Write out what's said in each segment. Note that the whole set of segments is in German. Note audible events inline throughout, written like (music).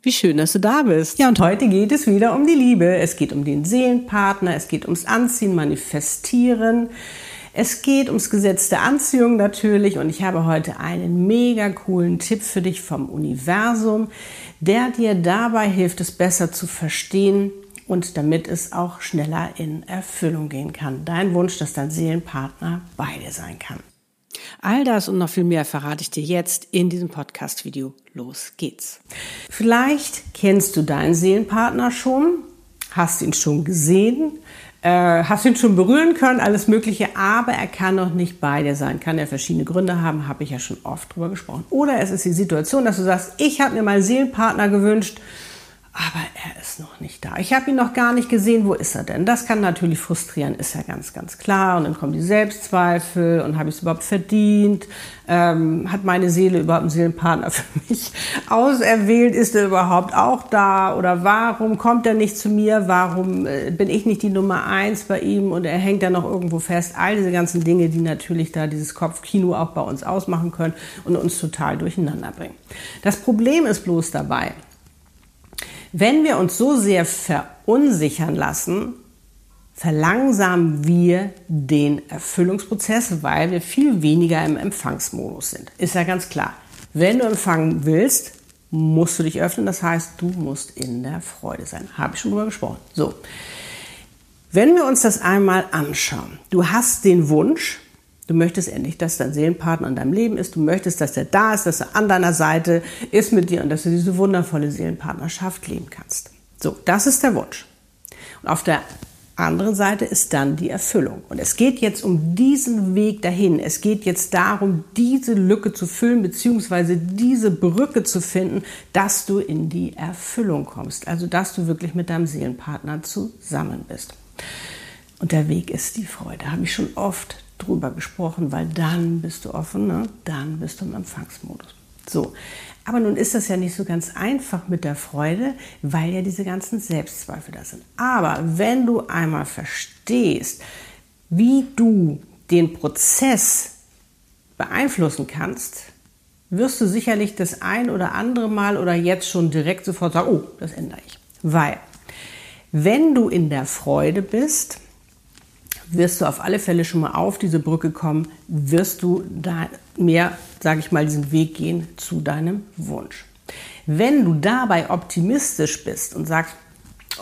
Wie schön, dass du da bist. Ja, und heute geht es wieder um die Liebe. Es geht um den Seelenpartner, es geht ums Anziehen, Manifestieren. Es geht ums Gesetz der Anziehung natürlich und ich habe heute einen mega coolen Tipp für dich vom Universum, der dir dabei hilft, es besser zu verstehen und damit es auch schneller in Erfüllung gehen kann. Dein Wunsch, dass dein Seelenpartner bei dir sein kann. All das und noch viel mehr verrate ich dir jetzt in diesem Podcast-Video. Los geht's. Vielleicht kennst du deinen Seelenpartner schon, hast ihn schon gesehen, äh, hast ihn schon berühren können, alles Mögliche, aber er kann noch nicht bei dir sein. Kann er verschiedene Gründe haben, habe ich ja schon oft drüber gesprochen. Oder es ist die Situation, dass du sagst, ich habe mir meinen Seelenpartner gewünscht, aber er ist noch nicht da. Ich habe ihn noch gar nicht gesehen. Wo ist er denn? Das kann natürlich frustrieren, ist ja ganz, ganz klar. Und dann kommen die Selbstzweifel und habe ich es überhaupt verdient? Ähm, hat meine Seele überhaupt einen Seelenpartner (laughs) für mich auserwählt? Ist er überhaupt auch da? Oder warum kommt er nicht zu mir? Warum äh, bin ich nicht die Nummer eins bei ihm und er hängt da noch irgendwo fest? All diese ganzen Dinge, die natürlich da dieses Kopfkino auch bei uns ausmachen können und uns total durcheinander bringen. Das Problem ist bloß dabei, wenn wir uns so sehr verunsichern lassen, verlangsamen wir den Erfüllungsprozess, weil wir viel weniger im Empfangsmodus sind. Ist ja ganz klar. Wenn du empfangen willst, musst du dich öffnen. Das heißt, du musst in der Freude sein. Habe ich schon drüber gesprochen. So. Wenn wir uns das einmal anschauen, du hast den Wunsch, Du möchtest endlich, dass dein Seelenpartner in deinem Leben ist. Du möchtest, dass er da ist, dass er an deiner Seite ist mit dir und dass du diese wundervolle Seelenpartnerschaft leben kannst. So, das ist der Wunsch. Und auf der anderen Seite ist dann die Erfüllung. Und es geht jetzt um diesen Weg dahin. Es geht jetzt darum, diese Lücke zu füllen, beziehungsweise diese Brücke zu finden, dass du in die Erfüllung kommst. Also, dass du wirklich mit deinem Seelenpartner zusammen bist. Und der Weg ist die Freude. Habe ich schon oft drüber gesprochen, weil dann bist du offen, ne? dann bist du im Empfangsmodus. So, aber nun ist das ja nicht so ganz einfach mit der Freude, weil ja diese ganzen Selbstzweifel da sind. Aber wenn du einmal verstehst, wie du den Prozess beeinflussen kannst, wirst du sicherlich das ein oder andere Mal oder jetzt schon direkt sofort sagen, oh, das ändere ich. Weil, wenn du in der Freude bist, wirst du auf alle Fälle schon mal auf diese Brücke kommen, wirst du da mehr, sage ich mal, diesen Weg gehen zu deinem Wunsch. Wenn du dabei optimistisch bist und sagst,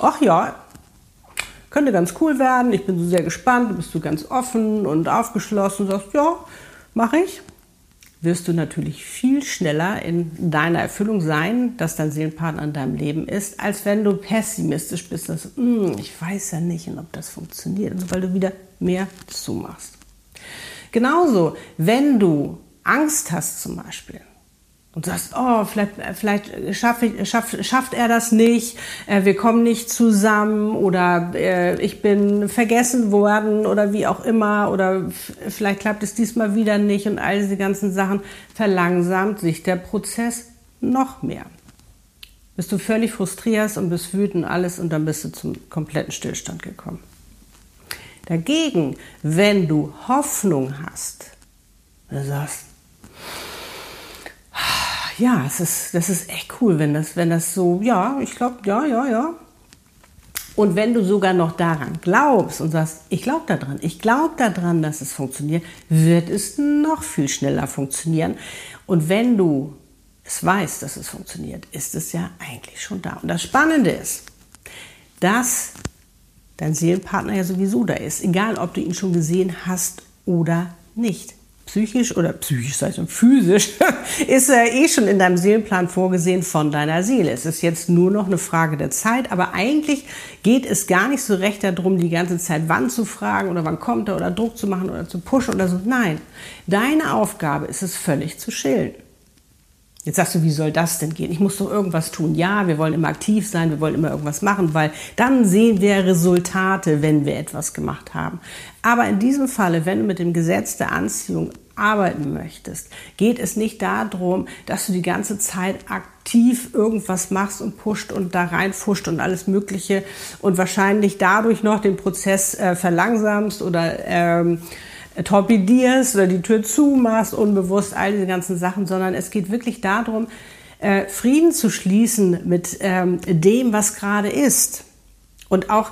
ach ja, könnte ganz cool werden, ich bin so sehr gespannt, du bist so ganz offen und aufgeschlossen sagst, ja, mache ich, wirst du natürlich viel schneller in deiner Erfüllung sein, dass dein Seelenpartner in deinem Leben ist, als wenn du pessimistisch bist, dass hm, ich weiß ja nicht, ob das funktioniert, also weil du wieder mehr zumachst. Genauso, wenn du Angst hast zum Beispiel, und sagst, oh, vielleicht, vielleicht schaff ich, schaff, schafft er das nicht, äh, wir kommen nicht zusammen oder äh, ich bin vergessen worden oder wie auch immer oder vielleicht klappt es diesmal wieder nicht und all diese ganzen Sachen, verlangsamt sich der Prozess noch mehr. Bist du völlig frustriert und bist wütend alles und dann bist du zum kompletten Stillstand gekommen. Dagegen, wenn du Hoffnung hast, du sagst, ja, es ist, das ist echt cool, wenn das, wenn das so, ja, ich glaube, ja, ja, ja. Und wenn du sogar noch daran glaubst und sagst, ich glaube daran, ich glaube daran, dass es funktioniert, wird es noch viel schneller funktionieren. Und wenn du es weißt, dass es funktioniert, ist es ja eigentlich schon da. Und das Spannende ist, dass dein Seelenpartner ja sowieso da ist, egal ob du ihn schon gesehen hast oder nicht psychisch oder psychisch, sei es physisch, (laughs) ist er eh schon in deinem Seelenplan vorgesehen von deiner Seele. Es ist jetzt nur noch eine Frage der Zeit, aber eigentlich geht es gar nicht so recht darum, die ganze Zeit wann zu fragen oder wann kommt er oder Druck zu machen oder zu pushen oder so. Nein, deine Aufgabe ist es völlig zu chillen. Jetzt sagst du, wie soll das denn gehen? Ich muss doch irgendwas tun. Ja, wir wollen immer aktiv sein, wir wollen immer irgendwas machen, weil dann sehen wir Resultate, wenn wir etwas gemacht haben. Aber in diesem Falle, wenn du mit dem Gesetz der Anziehung arbeiten möchtest, geht es nicht darum, dass du die ganze Zeit aktiv irgendwas machst und pusht und da reinfuscht und alles Mögliche und wahrscheinlich dadurch noch den Prozess äh, verlangsamst oder ähm, torpedierst oder die Tür zumachst, unbewusst, all diese ganzen Sachen, sondern es geht wirklich darum, äh, Frieden zu schließen mit ähm, dem, was gerade ist. Und auch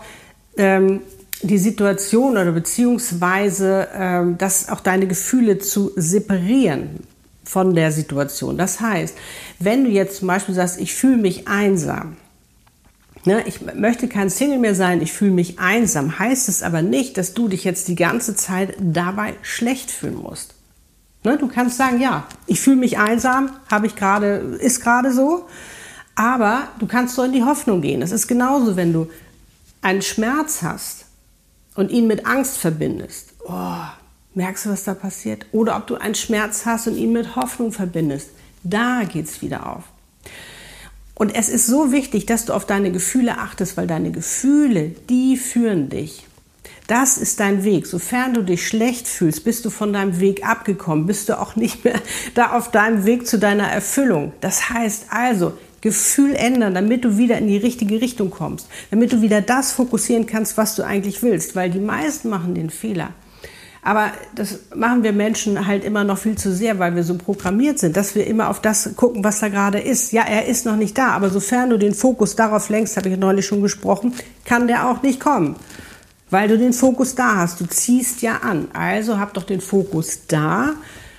ähm, die Situation oder beziehungsweise ähm, das auch deine Gefühle zu separieren von der Situation. Das heißt, wenn du jetzt zum Beispiel sagst, ich fühle mich einsam, Ne, ich möchte kein Single mehr sein, ich fühle mich einsam. Heißt es aber nicht, dass du dich jetzt die ganze Zeit dabei schlecht fühlen musst. Ne, du kannst sagen, ja, ich fühle mich einsam, habe ich gerade, ist gerade so. Aber du kannst so in die Hoffnung gehen. Es ist genauso, wenn du einen Schmerz hast und ihn mit Angst verbindest. Oh, merkst du, was da passiert? Oder ob du einen Schmerz hast und ihn mit Hoffnung verbindest. Da geht's wieder auf. Und es ist so wichtig, dass du auf deine Gefühle achtest, weil deine Gefühle, die führen dich. Das ist dein Weg. Sofern du dich schlecht fühlst, bist du von deinem Weg abgekommen, bist du auch nicht mehr da auf deinem Weg zu deiner Erfüllung. Das heißt also, Gefühl ändern, damit du wieder in die richtige Richtung kommst, damit du wieder das fokussieren kannst, was du eigentlich willst, weil die meisten machen den Fehler. Aber das machen wir Menschen halt immer noch viel zu sehr, weil wir so programmiert sind, dass wir immer auf das gucken, was da gerade ist. Ja, er ist noch nicht da, aber sofern du den Fokus darauf lenkst, habe ich neulich schon gesprochen, kann der auch nicht kommen. Weil du den Fokus da hast. Du ziehst ja an. Also hab doch den Fokus da,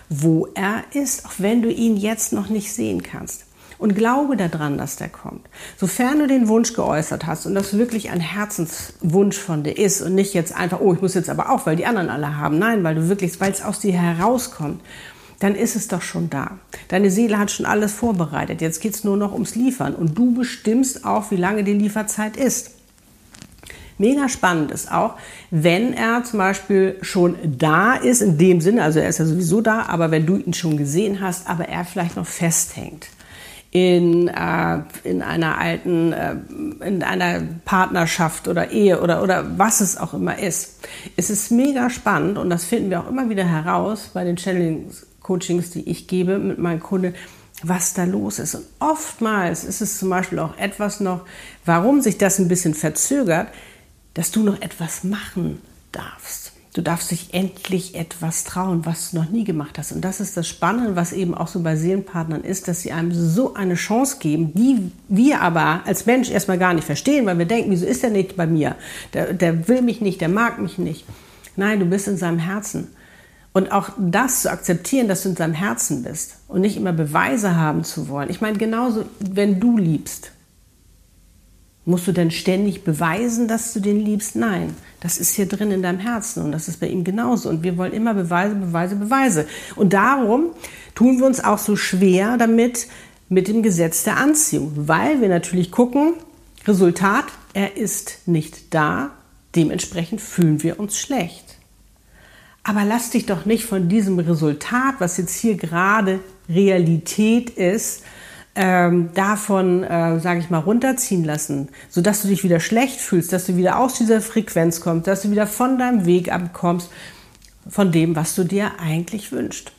wo er ist, auch wenn du ihn jetzt noch nicht sehen kannst und glaube daran, dass der kommt. Sofern du den Wunsch geäußert hast und das wirklich ein Herzenswunsch von dir ist und nicht jetzt einfach, oh, ich muss jetzt aber auch, weil die anderen alle haben. Nein, weil du wirklich, weil es aus dir herauskommt, dann ist es doch schon da. Deine Seele hat schon alles vorbereitet. Jetzt geht es nur noch ums Liefern und du bestimmst auch, wie lange die Lieferzeit ist. Mega spannend ist auch, wenn er zum Beispiel schon da ist, in dem Sinne, also er ist ja sowieso da, aber wenn du ihn schon gesehen hast, aber er vielleicht noch festhängt in, äh, in einer alten, äh, in einer Partnerschaft oder Ehe oder, oder was es auch immer ist. Es ist mega spannend und das finden wir auch immer wieder heraus bei den Channeling-Coachings, die ich gebe mit meinen Kunden, was da los ist. Und oftmals ist es zum Beispiel auch etwas noch, warum sich das ein bisschen verzögert, dass du noch etwas machen darfst. Du darfst dich endlich etwas trauen, was du noch nie gemacht hast. Und das ist das Spannende, was eben auch so bei Seelenpartnern ist, dass sie einem so eine Chance geben, die wir aber als Mensch erstmal gar nicht verstehen, weil wir denken, wieso ist der nicht bei mir? Der, der will mich nicht, der mag mich nicht. Nein, du bist in seinem Herzen. Und auch das zu akzeptieren, dass du in seinem Herzen bist und nicht immer Beweise haben zu wollen. Ich meine, genauso, wenn du liebst, Musst du denn ständig beweisen, dass du den liebst? Nein, das ist hier drin in deinem Herzen und das ist bei ihm genauso. Und wir wollen immer Beweise, Beweise, Beweise. Und darum tun wir uns auch so schwer damit mit dem Gesetz der Anziehung, weil wir natürlich gucken, Resultat, er ist nicht da, dementsprechend fühlen wir uns schlecht. Aber lass dich doch nicht von diesem Resultat, was jetzt hier gerade Realität ist, ähm, davon, äh, sage ich mal, runterziehen lassen, sodass du dich wieder schlecht fühlst, dass du wieder aus dieser Frequenz kommst, dass du wieder von deinem Weg abkommst, von dem, was du dir eigentlich wünschst.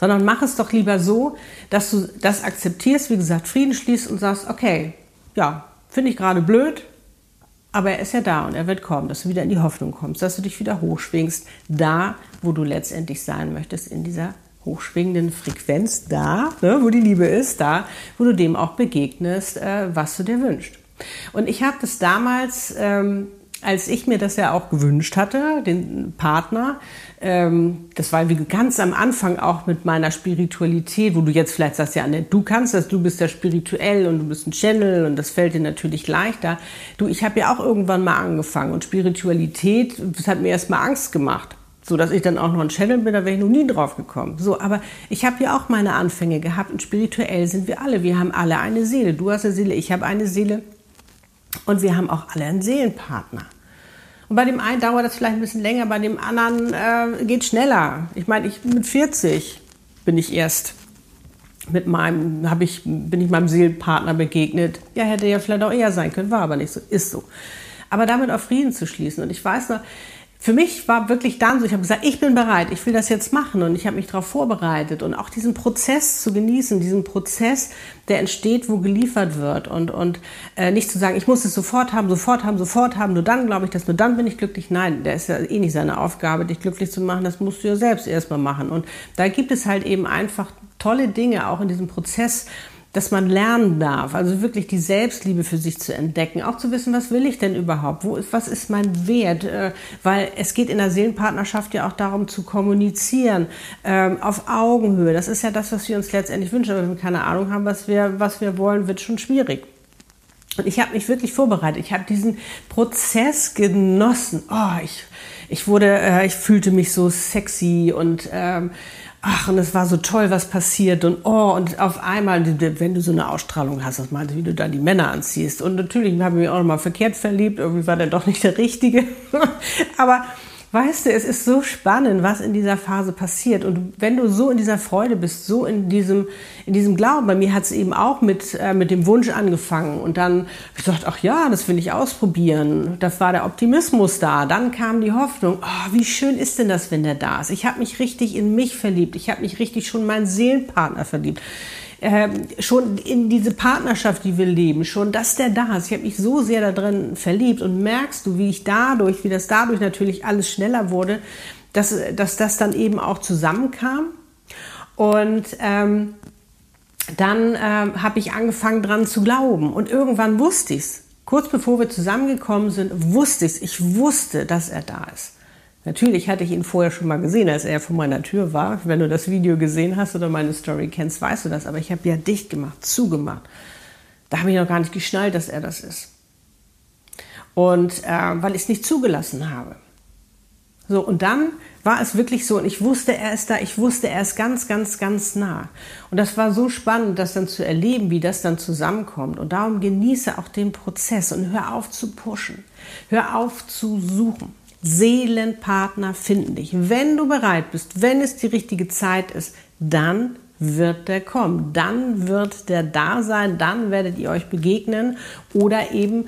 Sondern mach es doch lieber so, dass du das akzeptierst, wie gesagt, Frieden schließt und sagst, okay, ja, finde ich gerade blöd, aber er ist ja da und er wird kommen, dass du wieder in die Hoffnung kommst, dass du dich wieder hochschwingst, da, wo du letztendlich sein möchtest, in dieser hochschwingenden Frequenz da, ne, wo die Liebe ist, da, wo du dem auch begegnest, äh, was du dir wünschst. Und ich habe das damals, ähm, als ich mir das ja auch gewünscht hatte, den Partner, ähm, das war wie ganz am Anfang auch mit meiner Spiritualität, wo du jetzt vielleicht sagst, ja, du kannst das, du bist ja spirituell und du bist ein Channel und das fällt dir natürlich leichter. Du, ich habe ja auch irgendwann mal angefangen und Spiritualität, das hat mir erst mal Angst gemacht so dass ich dann auch noch ein Channel bin, da wäre ich noch nie drauf gekommen. So, aber ich habe ja auch meine Anfänge gehabt und spirituell sind wir alle. Wir haben alle eine Seele. Du hast eine Seele, ich habe eine Seele und wir haben auch alle einen Seelenpartner. Und bei dem einen dauert das vielleicht ein bisschen länger, bei dem anderen äh, geht schneller. Ich meine, ich mit 40 bin ich erst mit meinem, habe ich, bin ich meinem Seelenpartner begegnet. Ja, hätte ja vielleicht auch eher sein können, war aber nicht so, ist so. Aber damit auf Frieden zu schließen. Und ich weiß noch, für mich war wirklich dann so, ich habe gesagt, ich bin bereit, ich will das jetzt machen und ich habe mich darauf vorbereitet und auch diesen Prozess zu genießen, diesen Prozess, der entsteht, wo geliefert wird und, und äh, nicht zu sagen, ich muss es sofort haben, sofort haben, sofort haben, nur dann glaube ich das, nur dann bin ich glücklich. Nein, der ist ja eh nicht seine Aufgabe, dich glücklich zu machen, das musst du ja selbst erstmal machen. Und da gibt es halt eben einfach tolle Dinge auch in diesem Prozess, dass man lernen darf, also wirklich die Selbstliebe für sich zu entdecken, auch zu wissen, was will ich denn überhaupt, wo ist, was ist mein Wert, äh, weil es geht in der Seelenpartnerschaft ja auch darum zu kommunizieren, ähm, auf Augenhöhe, das ist ja das, was wir uns letztendlich wünschen, aber wenn wir keine Ahnung haben, was wir, was wir wollen, wird schon schwierig. Und ich habe mich wirklich vorbereitet, ich habe diesen Prozess genossen, oh, ich, ich wurde, äh, ich fühlte mich so sexy und ähm, ach, und es war so toll, was passiert und oh, und auf einmal, wenn du so eine Ausstrahlung hast, das meinst wie du dann die Männer anziehst. Und natürlich habe ich mich auch noch mal verkehrt verliebt, irgendwie war der doch nicht der Richtige. (laughs) Aber Weißt du, es ist so spannend, was in dieser Phase passiert. Und wenn du so in dieser Freude bist, so in diesem, in diesem Glauben, bei mir hat es eben auch mit, äh, mit dem Wunsch angefangen. Und dann habe ich gedacht, ach ja, das will ich ausprobieren. Da war der Optimismus da. Dann kam die Hoffnung, oh, wie schön ist denn das, wenn der da ist? Ich habe mich richtig in mich verliebt. Ich habe mich richtig schon in meinen Seelenpartner verliebt äh, schon in diese Partnerschaft, die wir leben, schon, dass der da ist. Ich habe mich so sehr da drin verliebt und merkst du, wie ich dadurch, wie das dadurch natürlich alles schneller wurde, dass, dass das dann eben auch zusammenkam. Und ähm, dann ähm, habe ich angefangen dran zu glauben und irgendwann wusste ich es. Kurz bevor wir zusammengekommen sind, wusste ich es. Ich wusste, dass er da ist. Natürlich hatte ich ihn vorher schon mal gesehen, als er vor meiner Tür war. Wenn du das Video gesehen hast oder meine Story kennst, weißt du das. Aber ich habe ja dicht gemacht, zugemacht. Da habe ich noch gar nicht geschnallt, dass er das ist. Und äh, weil ich es nicht zugelassen habe. So, und dann war es wirklich so, und ich wusste, er ist da, ich wusste, er ist ganz, ganz, ganz nah. Und das war so spannend, das dann zu erleben, wie das dann zusammenkommt. Und darum genieße auch den Prozess und hör auf zu pushen. Hör auf zu suchen. Seelenpartner finden dich. Wenn du bereit bist, wenn es die richtige Zeit ist, dann wird der kommen. Dann wird der da sein, dann werdet ihr euch begegnen oder eben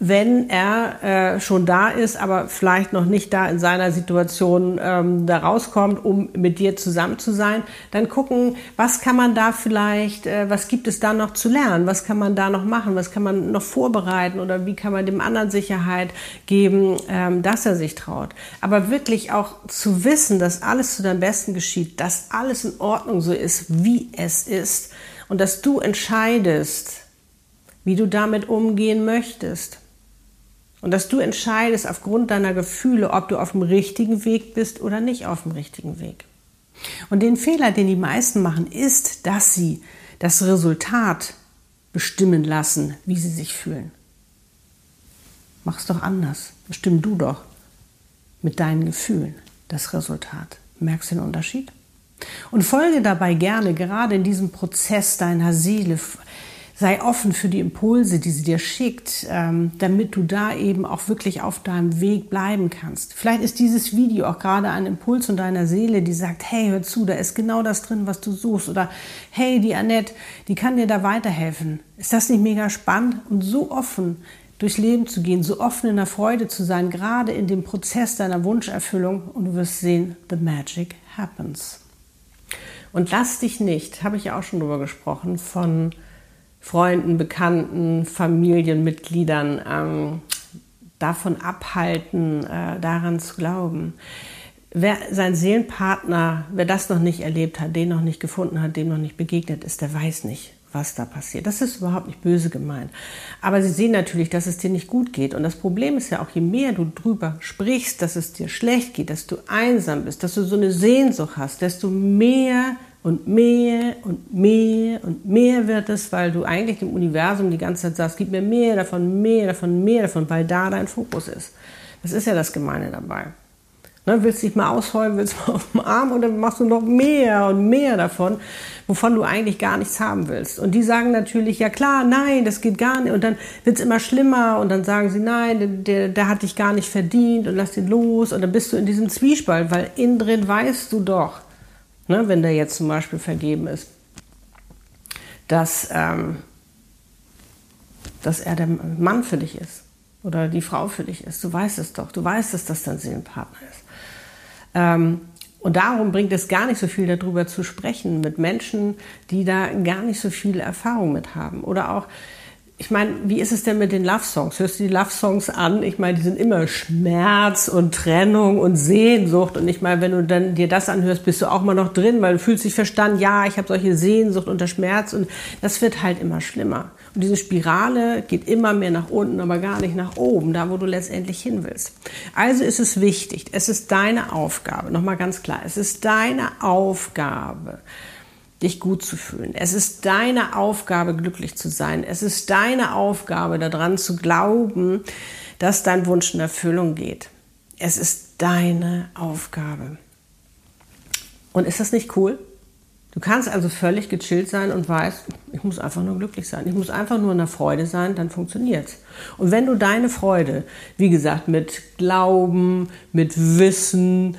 wenn er äh, schon da ist, aber vielleicht noch nicht da in seiner Situation ähm, da rauskommt, um mit dir zusammen zu sein, dann gucken, was kann man da vielleicht, äh, was gibt es da noch zu lernen, was kann man da noch machen, was kann man noch vorbereiten oder wie kann man dem anderen Sicherheit geben, ähm, dass er sich traut. Aber wirklich auch zu wissen, dass alles zu deinem Besten geschieht, dass alles in Ordnung so ist, wie es ist und dass du entscheidest, wie du damit umgehen möchtest. Und dass du entscheidest aufgrund deiner Gefühle, ob du auf dem richtigen Weg bist oder nicht auf dem richtigen Weg. Und den Fehler, den die meisten machen, ist, dass sie das Resultat bestimmen lassen, wie sie sich fühlen. Mach es doch anders. Bestimm du doch mit deinen Gefühlen das Resultat. Merkst du den Unterschied? Und folge dabei gerne, gerade in diesem Prozess deiner Seele, sei offen für die Impulse, die sie dir schickt, ähm, damit du da eben auch wirklich auf deinem Weg bleiben kannst. Vielleicht ist dieses Video auch gerade ein Impuls von deiner Seele, die sagt, hey, hör zu, da ist genau das drin, was du suchst. Oder hey, die Annette, die kann dir da weiterhelfen. Ist das nicht mega spannend und so offen durchs Leben zu gehen, so offen in der Freude zu sein, gerade in dem Prozess deiner Wunscherfüllung und du wirst sehen, the magic happens. Und lass dich nicht, habe ich ja auch schon drüber gesprochen, von Freunden, Bekannten, Familienmitgliedern ähm, davon abhalten, äh, daran zu glauben. Wer sein Seelenpartner, wer das noch nicht erlebt hat, den noch nicht gefunden hat, dem noch nicht begegnet ist, der weiß nicht, was da passiert. Das ist überhaupt nicht böse gemeint. Aber sie sehen natürlich, dass es dir nicht gut geht. Und das Problem ist ja auch, je mehr du drüber sprichst, dass es dir schlecht geht, dass du einsam bist, dass du so eine Sehnsucht hast, desto mehr und mehr und mehr und mehr wird es, weil du eigentlich dem Universum die ganze Zeit sagst, gib mir mehr davon, mehr davon, mehr davon, weil da dein Fokus ist. Das ist ja das Gemeine dabei. Ne, willst dich mal ausheulen, willst du mal (laughs) auf dem Arm und dann machst du noch mehr und mehr davon, wovon du eigentlich gar nichts haben willst. Und die sagen natürlich, ja klar, nein, das geht gar nicht. Und dann wird es immer schlimmer und dann sagen sie, nein, der, der hat dich gar nicht verdient und lass ihn los. Und dann bist du in diesem Zwiespalt, weil innen drin weißt du doch, ne, wenn der jetzt zum Beispiel vergeben ist. dass, ähm, dass er der Mann für dich ist oder die Frau für dich ist. Du weißt es doch. Du weißt, dass das dein Seelenpartner ist. Ähm, und darum bringt es gar nicht so viel darüber zu sprechen mit Menschen, die da gar nicht so viel Erfahrung mit haben. Oder auch, ich meine, wie ist es denn mit den Love Songs? Hörst du die Love Songs an? Ich meine, die sind immer Schmerz und Trennung und Sehnsucht. Und ich meine, wenn du dann dir das anhörst, bist du auch mal noch drin, weil du fühlst dich verstanden, ja, ich habe solche Sehnsucht unter Schmerz und das wird halt immer schlimmer. Und diese Spirale geht immer mehr nach unten, aber gar nicht nach oben, da wo du letztendlich hin willst. Also ist es wichtig, es ist deine Aufgabe, nochmal ganz klar, es ist deine Aufgabe, dich gut zu fühlen. Es ist deine Aufgabe, glücklich zu sein. Es ist deine Aufgabe, daran zu glauben, dass dein Wunsch in Erfüllung geht. Es ist deine Aufgabe. Und ist das nicht cool? Du kannst also völlig gechillt sein und weißt, ich muss einfach nur glücklich sein. Ich muss einfach nur in der Freude sein, dann funktioniert's. Und wenn du deine Freude, wie gesagt, mit Glauben, mit Wissen,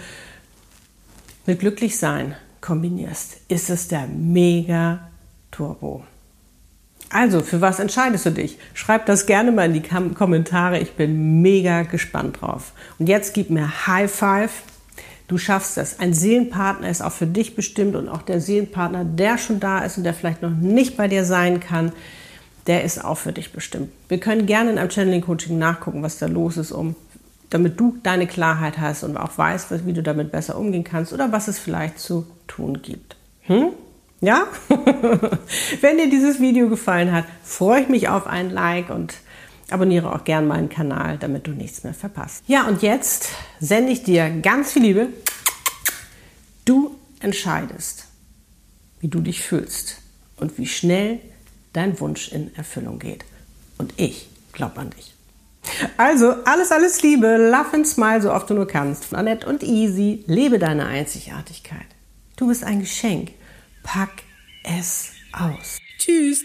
mit glücklich sein kombinierst, ist es der Mega Turbo. Also, für was entscheidest du dich? Schreib das gerne mal in die Kommentare. Ich bin mega gespannt drauf. Und jetzt gib mir High Five. Du schaffst das. Ein Seelenpartner ist auch für dich bestimmt und auch der Seelenpartner, der schon da ist und der vielleicht noch nicht bei dir sein kann, der ist auch für dich bestimmt. Wir können gerne in einem Channeling Coaching nachgucken, was da los ist, um damit du deine Klarheit hast und auch weißt, wie du damit besser umgehen kannst oder was es vielleicht zu tun gibt. Hm? Ja? (laughs) Wenn dir dieses Video gefallen hat, freue ich mich auf ein Like und abonniere auch gern meinen Kanal, damit du nichts mehr verpasst. Ja, und jetzt sende ich dir ganz viel Liebe. Du entscheidest, wie du dich fühlst und wie schnell dein Wunsch in Erfüllung geht. Und ich glaube an dich. Also, alles, alles Liebe, love and smile, so oft du nur kannst. Annette und Easy, lebe deine Einzigartigkeit. Du bist ein Geschenk. Pack es aus. Tschüss.